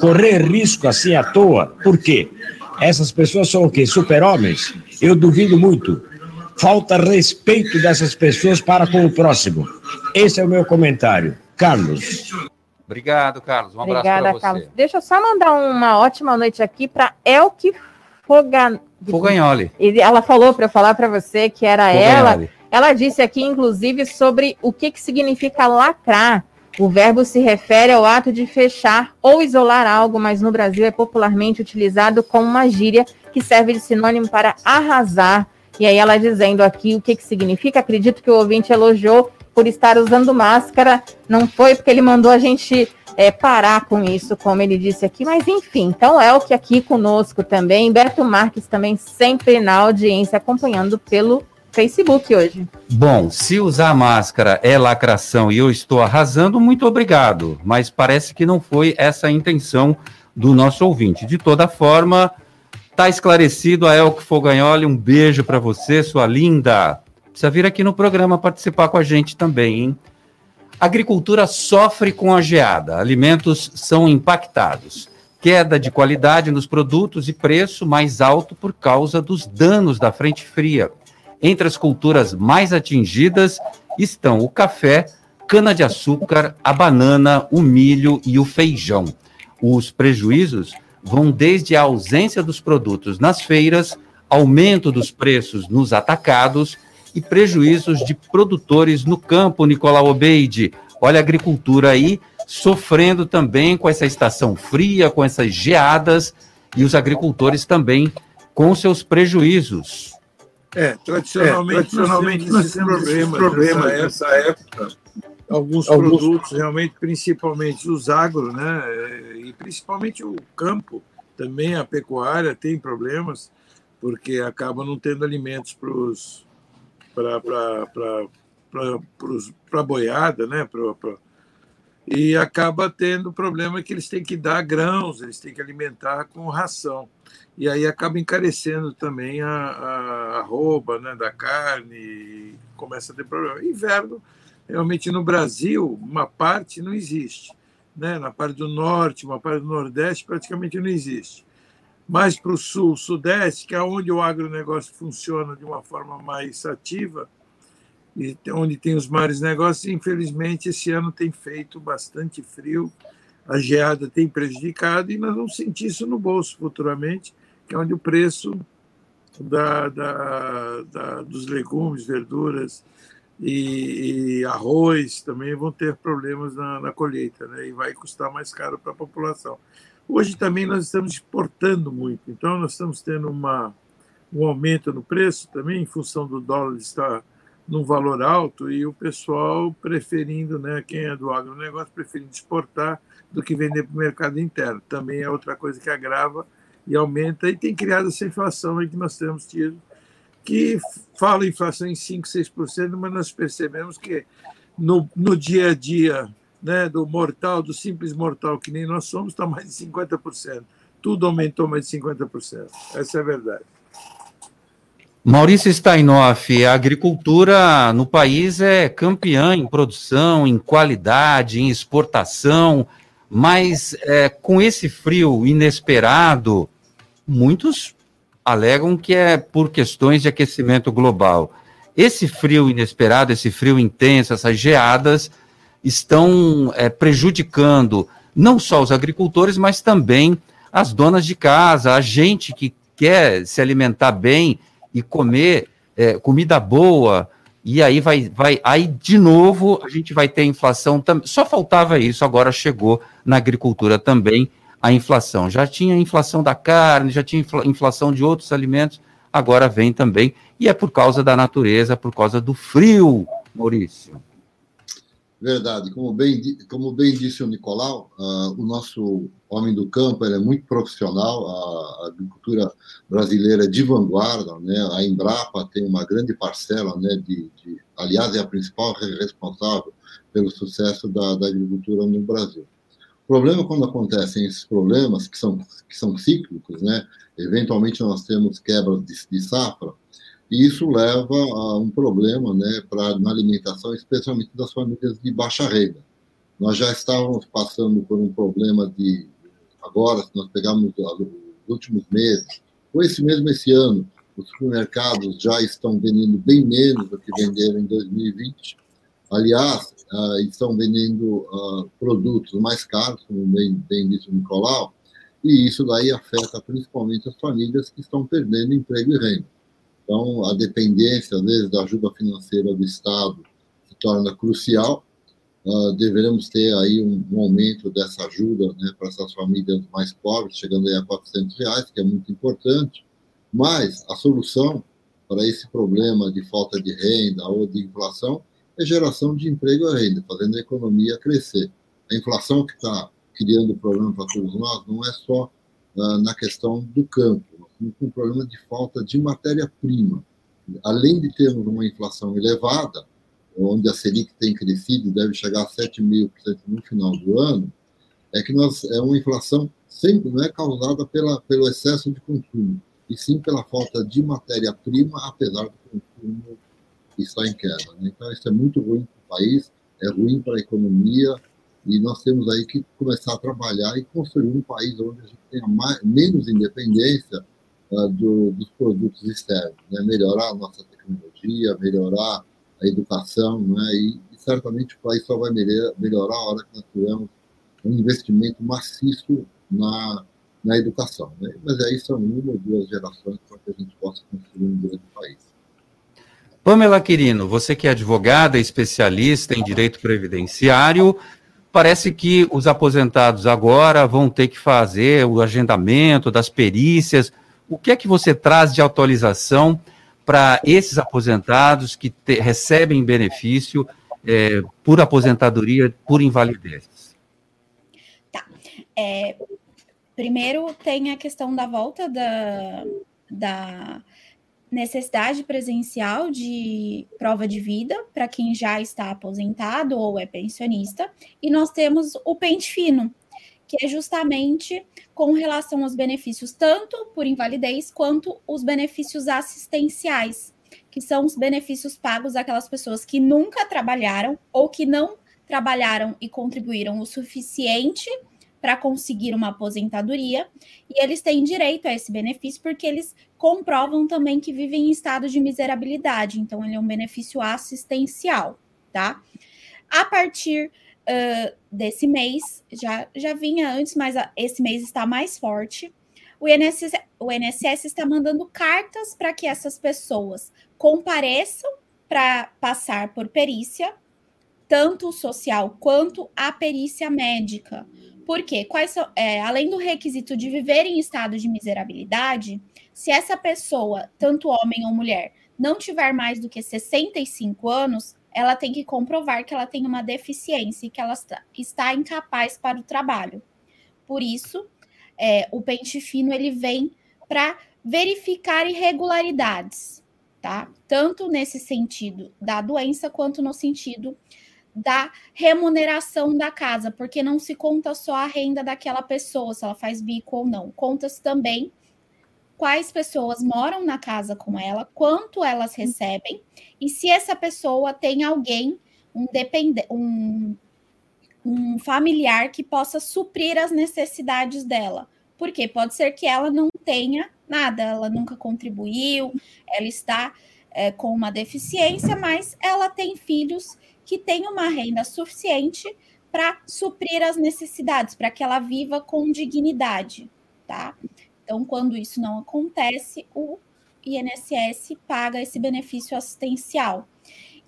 Correr risco assim à toa, por quê? Essas pessoas são o quê? Super-homens? Eu duvido muito. Falta respeito dessas pessoas para com o próximo. Esse é o meu comentário. Carlos. Obrigado, Carlos. Um abraço Obrigada, para você. Carlos. Deixa eu só mandar uma ótima noite aqui para Elke Fogan... Fogagnoli. E Ela falou para eu falar para você que era Fogagnoli. ela. Ela disse aqui, inclusive, sobre o que, que significa lacrar. O verbo se refere ao ato de fechar ou isolar algo, mas no Brasil é popularmente utilizado como uma gíria que serve de sinônimo para arrasar. E aí ela dizendo aqui o que, que significa. Acredito que o ouvinte elogiou por estar usando máscara. Não foi porque ele mandou a gente é, parar com isso, como ele disse aqui. Mas enfim, então é o que aqui conosco também. Beto Marques também sempre na audiência, acompanhando pelo Facebook hoje. Bom, se usar máscara é lacração e eu estou arrasando, muito obrigado. Mas parece que não foi essa a intenção do nosso ouvinte. De toda forma, tá esclarecido a Elke Fogagnoli. Um beijo para você, sua linda. Precisa vir aqui no programa participar com a gente também, hein? Agricultura sofre com a geada, alimentos são impactados. Queda de qualidade nos produtos e preço mais alto por causa dos danos da frente fria. Entre as culturas mais atingidas estão o café, cana-de-açúcar, a banana, o milho e o feijão. Os prejuízos vão desde a ausência dos produtos nas feiras, aumento dos preços nos atacados e prejuízos de produtores no campo, Nicolau Obeide. Olha a agricultura aí sofrendo também com essa estação fria, com essas geadas, e os agricultores também com seus prejuízos. É, tradicionalmente, tradicionalmente nós temos problemas, problemas nessa época. Alguns, Alguns- produtos, realmente, principalmente os agro, né? E principalmente o campo, também a pecuária tem problemas, porque acaba não tendo alimentos para a boiada, né? Pra, pra- e acaba tendo problema que eles têm que dar grãos, eles têm que alimentar com ração. E aí acaba encarecendo também a, a, arroba né, da carne, começa a ter problema. Inverno, realmente no Brasil, uma parte não existe. Né? Na parte do norte, uma parte do nordeste, praticamente não existe. Mais para o sul, sudeste, que é onde o agronegócio funciona de uma forma mais ativa, e onde tem os mares negócios, infelizmente esse ano tem feito bastante frio, a geada tem prejudicado e nós vamos sentir isso no bolso futuramente, que é onde o preço da, da- da- dos legumes, verduras e, e arroz também vão ter problemas na, na colheita, né? e vai custar mais caro para a população. Hoje também nós estamos exportando muito, então nós estamos tendo uma, um aumento no preço também, em função do dólar estar num valor alto e o pessoal preferindo, né, quem é do agronegócio, preferindo exportar do que vender para o mercado interno. Também é outra coisa que agrava e aumenta e tem criado essa inflação aí que nós temos tido, que fala inflação em 5%, 6%, mas nós percebemos que no, no dia a dia né, do mortal, do simples mortal que nem nós somos, está mais de 50%. Tudo aumentou mais de 50%. Essa é a verdade. Maurício Steinoff, a agricultura no país é campeã em produção, em qualidade, em exportação, mas é, com esse frio inesperado, muitos alegam que é por questões de aquecimento global. Esse frio inesperado, esse frio intenso, essas geadas estão é, prejudicando não só os agricultores, mas também as donas de casa, a gente que quer se alimentar bem e comer é, comida boa, E aí vai, vai, aí de novo a gente vai ter inflação também. Só faltava isso, agora chegou na agricultura também a inflação. Já tinha inflação da carne, já tinha inflação de outros alimentos, agora vem também. E é por causa da natureza, por causa do frio, Maurício. Verdade. Como bem, como bem disse o Nicolau, uh, o nosso homem do campo é muito profissional, a, agricultura brasileira é de vanguarda, né? a Embrapa tem uma grande parcela, né, de, de aliás, é a principal responsável pelo sucesso da, da agricultura no Brasil. O problema quando acontecem esses problemas, que são, que são cíclicos, né? eventualmente nós temos quebras de, de safra, e isso leva a um problema né, pra, na alimentação, especialmente das famílias de baixa renda. Nós já estávamos passando por um problema de. Agora, se nós pegarmos os últimos meses, ou esse mesmo esse ano, os supermercados já estão vendendo bem menos do que venderam em 2020. Aliás, estão vendendo produtos mais caros, como bem, bem disse o Nicolau, e isso daí afeta principalmente as famílias que estão perdendo emprego e renda. Então, a dependência, às vezes, da ajuda financeira do Estado se torna crucial. Uh, deveremos ter aí um, um, aumento dessa ajuda né, para essas famílias mais pobres, chegando aí a 400 reais, que é muito importante. Mas a solução para esse problema de falta de renda ou de inflação é geração de emprego e renda, fazendo a economia crescer. A inflação que está criando problema para todos nós não é só uh, na questão do campo, com problema de falta de matéria-prima. Além de termos uma inflação elevada, onde a Selic tem crescido deve chegar a 7,5% no final do ano, é que nós é uma inflação sempre não é causada pela, pelo excesso de consumo, e sim pela falta de matéria-prima, apesar do consumo estar em queda. Né? Então, isso é muito ruim para o país, é ruim para a economia, e nós temos aí que começar a trabalhar e construir um país onde a gente tenha mais, menos independência uh, do, dos produtos externos, né? melhorar a nossa tecnologia, melhorar a educação, né? e, e certamente o país só vai melhorar, melhorar a hora que nós tivermos um investimento maciço na, na educação. Né? Mas aí são uma ou duas gerações para que a gente possa construir um grande país. Pamela Quirino, você que é advogada, especialista em direito previdenciário, parece que os aposentados agora vão ter que fazer o agendamento das perícias. O que é que você traz de atualização para esses aposentados que te, recebem benefício é, por aposentadoria por invalidez? Tá. É, primeiro tem a questão da volta da, da necessidade presencial de prova de vida para quem já está aposentado ou é pensionista, e nós temos o pente fino, que é justamente com relação aos benefícios tanto por invalidez quanto os benefícios assistenciais, que são os benefícios pagos àquelas pessoas que nunca trabalharam ou que não trabalharam e contribuíram o suficiente para conseguir uma aposentadoria, e eles têm direito a esse benefício porque eles comprovam também que vivem em estado de miserabilidade, então ele é um benefício assistencial, tá? A partir uh, desse mês, já, já vinha antes, mas esse mês está mais forte. O INSS, o INSS está mandando cartas para que essas pessoas compareçam para passar por perícia, tanto social quanto a perícia médica. Por quê? Quais são, é, além do requisito de viver em estado de miserabilidade, se essa pessoa, tanto homem ou mulher, não tiver mais do que 65 anos, ela tem que comprovar que ela tem uma deficiência e que ela está incapaz para o trabalho. Por isso, é, o pente fino ele vem para verificar irregularidades, tá? Tanto nesse sentido da doença quanto no sentido da remuneração da casa, porque não se conta só a renda daquela pessoa, se ela faz bico ou não. Conta-se também quais pessoas moram na casa com ela, quanto elas recebem, e se essa pessoa tem alguém, um, depend... um, um familiar que possa suprir as necessidades dela. Porque pode ser que ela não tenha nada, ela nunca contribuiu, ela está é, com uma deficiência, mas ela tem filhos que tenha uma renda suficiente para suprir as necessidades, para que ela viva com dignidade, tá? Então, quando isso não acontece, o INSS paga esse benefício assistencial.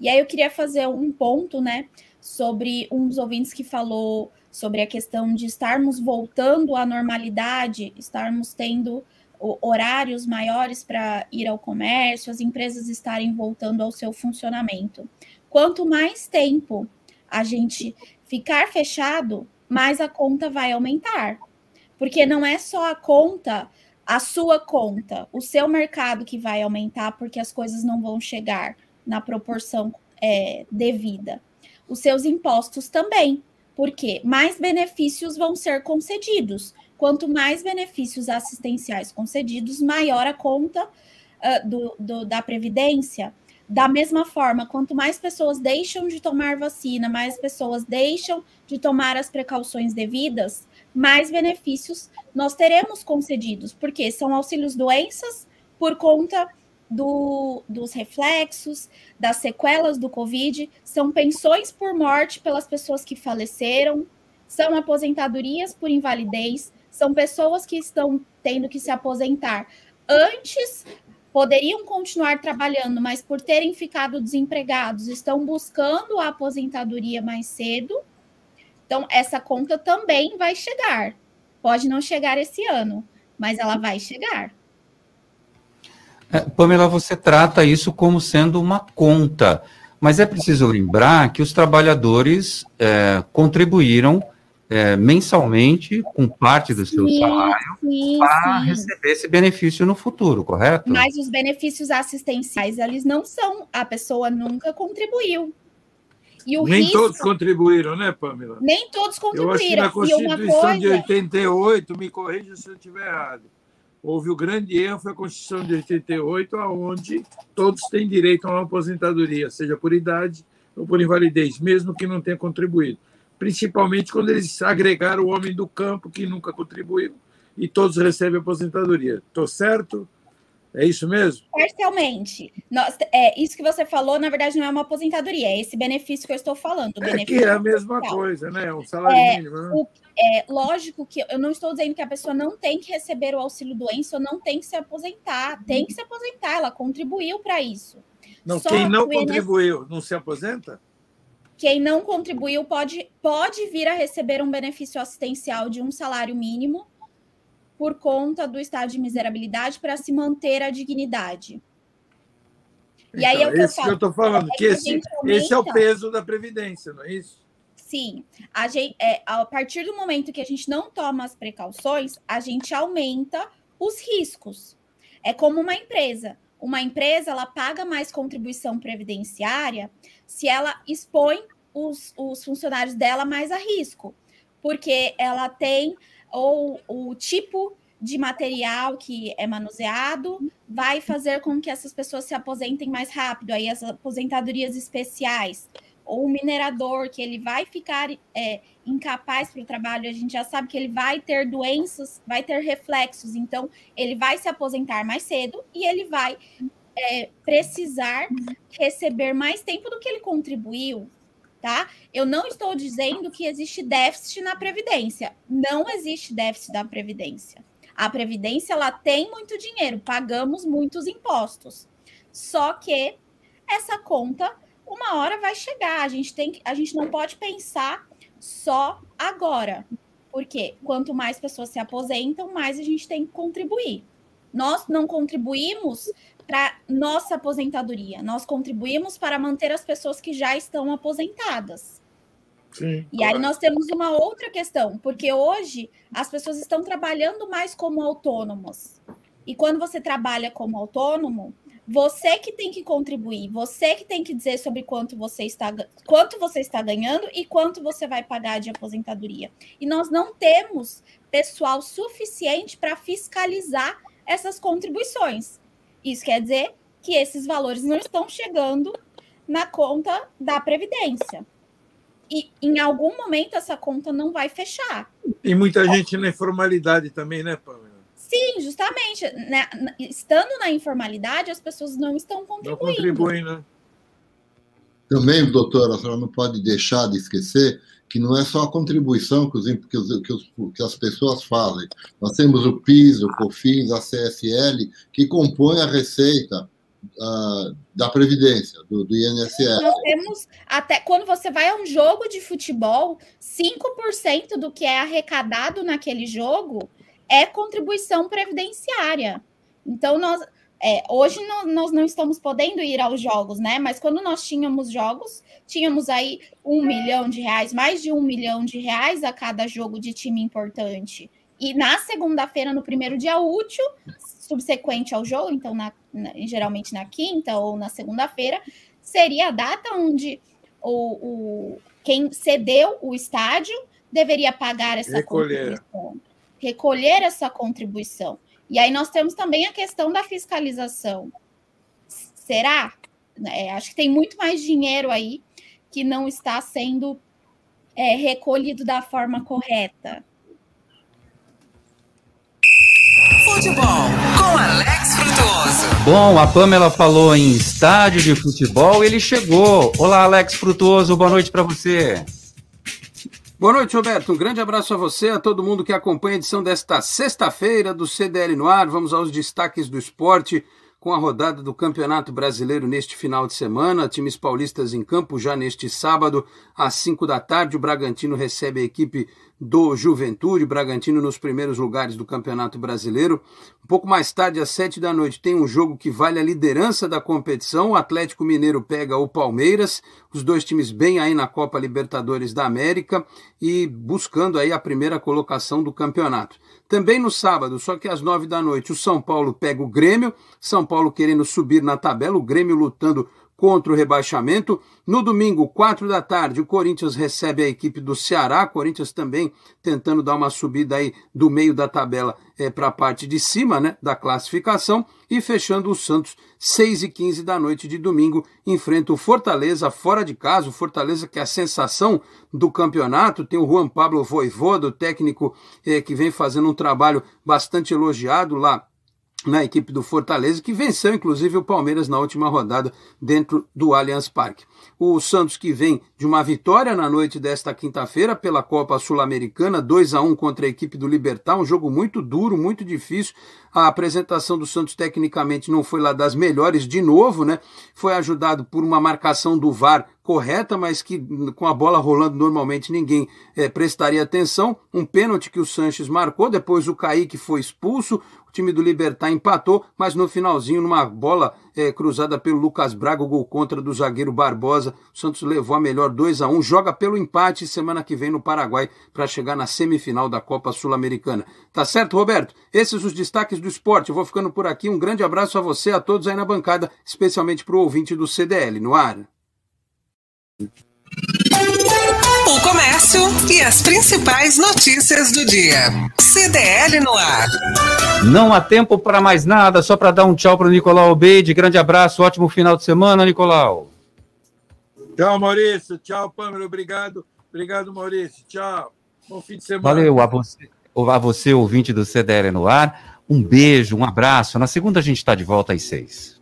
E aí eu queria fazer um ponto, né, sobre um dos ouvintes que falou sobre a questão de estarmos voltando à normalidade, estarmos tendo horários maiores para ir ao comércio, as empresas estarem voltando ao seu funcionamento. Quanto mais tempo a gente ficar fechado, mais a conta vai aumentar. Porque não é só a conta, a sua conta, o seu mercado que vai aumentar, porque as coisas não vão chegar na proporção é, devida. Os seus impostos também porque mais benefícios vão ser concedidos. Quanto mais benefícios assistenciais concedidos, maior a conta uh, do, do, da Previdência. Da mesma forma, quanto mais pessoas deixam de tomar vacina, mais pessoas deixam de tomar as precauções devidas, mais benefícios nós teremos concedidos, porque são auxílios doenças por conta do, dos reflexos, das sequelas do Covid, são pensões por morte pelas pessoas que faleceram, são aposentadorias por invalidez, são pessoas que estão tendo que se aposentar antes poderiam continuar trabalhando, mas por terem ficado desempregados, estão buscando a aposentadoria mais cedo. Então, essa conta também vai chegar. Pode não chegar esse ano, mas ela vai chegar. É, Pamela, você trata isso como sendo uma conta, mas é preciso lembrar que os trabalhadores é, contribuíram é, mensalmente com parte do seu sim, salário sim, para sim. receber esse benefício no futuro, correto? Mas os benefícios assistenciais, eles não são, a pessoa nunca contribuiu. Nem risco, todos contribuíram, né, Pamela? Nem todos contribuíram. Eu acho que na Constituição coisa... de 88, me corrija se eu estiver errado, houve o grande erro, foi a Constituição de 88, onde todos têm direito a uma aposentadoria, seja por idade ou por invalidez, mesmo que não tenha contribuído. Principalmente quando eles agregaram o homem do campo, que nunca contribuiu, e todos recebem aposentadoria. Estou certo? É isso mesmo? Parcialmente. Nós, é, isso que você falou, na verdade, não é uma aposentadoria, é esse benefício que eu estou falando. É que é a mesma coisa, né? É um salário é, mínimo. Né? O, é lógico que eu não estou dizendo que a pessoa não tem que receber o auxílio doença ou não tem que se aposentar. Tem que se aposentar, ela contribuiu para isso. Não, Só quem não contribuiu não se aposenta? Quem não contribuiu pode, pode vir a receber um benefício assistencial de um salário mínimo por conta do estado de miserabilidade para se manter a dignidade. Então, e aí é o que eu, falo, que eu tô falando, é que, esse, esse é o peso da Previdência, não é isso? Sim, a, gente, é, a partir do momento que a gente não toma as precauções, a gente aumenta os riscos. É como uma empresa. Uma empresa ela paga mais contribuição previdenciária se ela expõe os, os funcionários dela mais a risco, porque ela tem ou o tipo de material que é manuseado vai fazer com que essas pessoas se aposentem mais rápido. Aí as aposentadorias especiais ou o minerador que ele vai ficar é, incapaz para o trabalho, a gente já sabe que ele vai ter doenças, vai ter reflexos, então ele vai se aposentar mais cedo e ele vai é, precisar receber mais tempo do que ele contribuiu tá? Eu não estou dizendo que existe déficit na previdência. Não existe déficit na previdência. A previdência ela tem muito dinheiro, pagamos muitos impostos. Só que essa conta uma hora vai chegar. A gente tem a gente não pode pensar só agora. Porque quanto mais pessoas se aposentam, mais a gente tem que contribuir. Nós não contribuímos para nossa aposentadoria. Nós contribuímos para manter as pessoas que já estão aposentadas. Sim, e aí nós temos uma outra questão, porque hoje as pessoas estão trabalhando mais como autônomos. E quando você trabalha como autônomo, você que tem que contribuir, você que tem que dizer sobre quanto você está, quanto você está ganhando e quanto você vai pagar de aposentadoria. E nós não temos pessoal suficiente para fiscalizar essas contribuições. Isso quer dizer que esses valores não estão chegando na conta da Previdência. E em algum momento essa conta não vai fechar. E muita gente na informalidade também, né, Pamela? Sim, justamente. Né? Estando na informalidade, as pessoas não estão contribuindo. Não contribuem, né? Também, doutora, a senhora não pode deixar de esquecer que não é só a contribuição que, os, que, os, que, os, que, as pessoas fazem. Nós temos o PIS, o COFINS, a CSL, que compõem a receita uh, da Previdência, do, do INSS. Nós temos, até quando você vai a um jogo de futebol, 5% do que é arrecadado naquele jogo é contribuição previdenciária. Então, nós, é, hoje nós, nós, não estamos podendo ir aos jogos, né? Mas quando nós tínhamos jogos, tínhamos aí um milhão de reais, mais de um milhão de reais a cada jogo de time importante. E na segunda-feira, no primeiro dia útil, subsequente ao jogo, então na, na, geralmente na quinta ou na segunda-feira, seria a data onde o, o, quem cedeu o estádio deveria pagar essa Recolher. contribuição. Recolher essa contribuição. E aí nós temos também a questão da fiscalização. Será? É, acho que tem muito mais dinheiro aí que não está sendo é, recolhido da forma correta. Futebol com Alex Frutuoso. Bom, a Pamela falou em estádio de futebol, ele chegou. Olá, Alex Frutuoso, boa noite para você. Boa noite, Roberto. Um grande abraço a você, a todo mundo que acompanha a edição desta sexta-feira do CDL no ar. Vamos aos destaques do esporte com a rodada do Campeonato Brasileiro neste final de semana. Times paulistas em campo já neste sábado, às 5 da tarde. O Bragantino recebe a equipe do Juventude, Bragantino nos primeiros lugares do Campeonato Brasileiro. Um pouco mais tarde, às sete da noite, tem um jogo que vale a liderança da competição. O Atlético Mineiro pega o Palmeiras, os dois times bem aí na Copa Libertadores da América e buscando aí a primeira colocação do campeonato. Também no sábado, só que às nove da noite, o São Paulo pega o Grêmio, São Paulo querendo subir na tabela, o Grêmio lutando contra o rebaixamento. No domingo, quatro da tarde, o Corinthians recebe a equipe do Ceará. Corinthians também tentando dar uma subida aí do meio da tabela é, para a parte de cima né, da classificação. E fechando o Santos, 6 e 15 da noite de domingo, enfrenta o Fortaleza fora de casa. O Fortaleza que é a sensação do campeonato. Tem o Juan Pablo Voivoda, o técnico é, que vem fazendo um trabalho bastante elogiado lá na equipe do Fortaleza, que venceu inclusive o Palmeiras na última rodada dentro do Allianz Parque. O Santos que vem de uma vitória na noite desta quinta-feira pela Copa Sul-Americana, 2 a 1 contra a equipe do Libertar, um jogo muito duro, muito difícil. A apresentação do Santos tecnicamente não foi lá das melhores de novo, né? Foi ajudado por uma marcação do VAR correta, mas que com a bola rolando normalmente ninguém é, prestaria atenção. Um pênalti que o Sanches marcou, depois o Kaique foi expulso, time do Libertar empatou, mas no finalzinho, numa bola é, cruzada pelo Lucas Braga, o gol contra do zagueiro Barbosa, o Santos levou a melhor 2 a 1 joga pelo empate semana que vem no Paraguai para chegar na semifinal da Copa Sul-Americana. Tá certo, Roberto? Esses os destaques do esporte. Eu vou ficando por aqui. Um grande abraço a você, a todos aí na bancada, especialmente para o ouvinte do CDL no ar. O comércio e as principais notícias do dia. CDL no ar. Não há tempo para mais nada, só para dar um tchau para o Nicolau Obeide. Grande abraço, ótimo final de semana, Nicolau. Tchau, Maurício. Tchau, Pâmela. Obrigado. Obrigado, Maurício. Tchau. Bom fim de semana. Valeu a você, a você ouvinte do CDL no ar. Um beijo, um abraço. Na segunda a gente está de volta às seis.